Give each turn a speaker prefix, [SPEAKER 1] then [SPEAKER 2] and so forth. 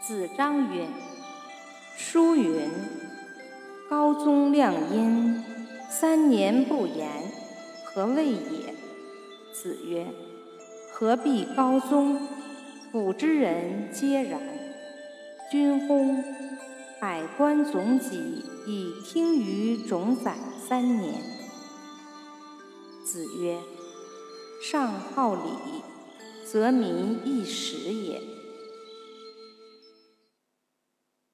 [SPEAKER 1] 子张曰：“书云：‘高宗亮阴，三年不言，何谓也？’”子曰：“何必高宗？古之人皆然。君薨，百官总己以听于冢宰三年。”子曰：“上好礼，则民易食也。”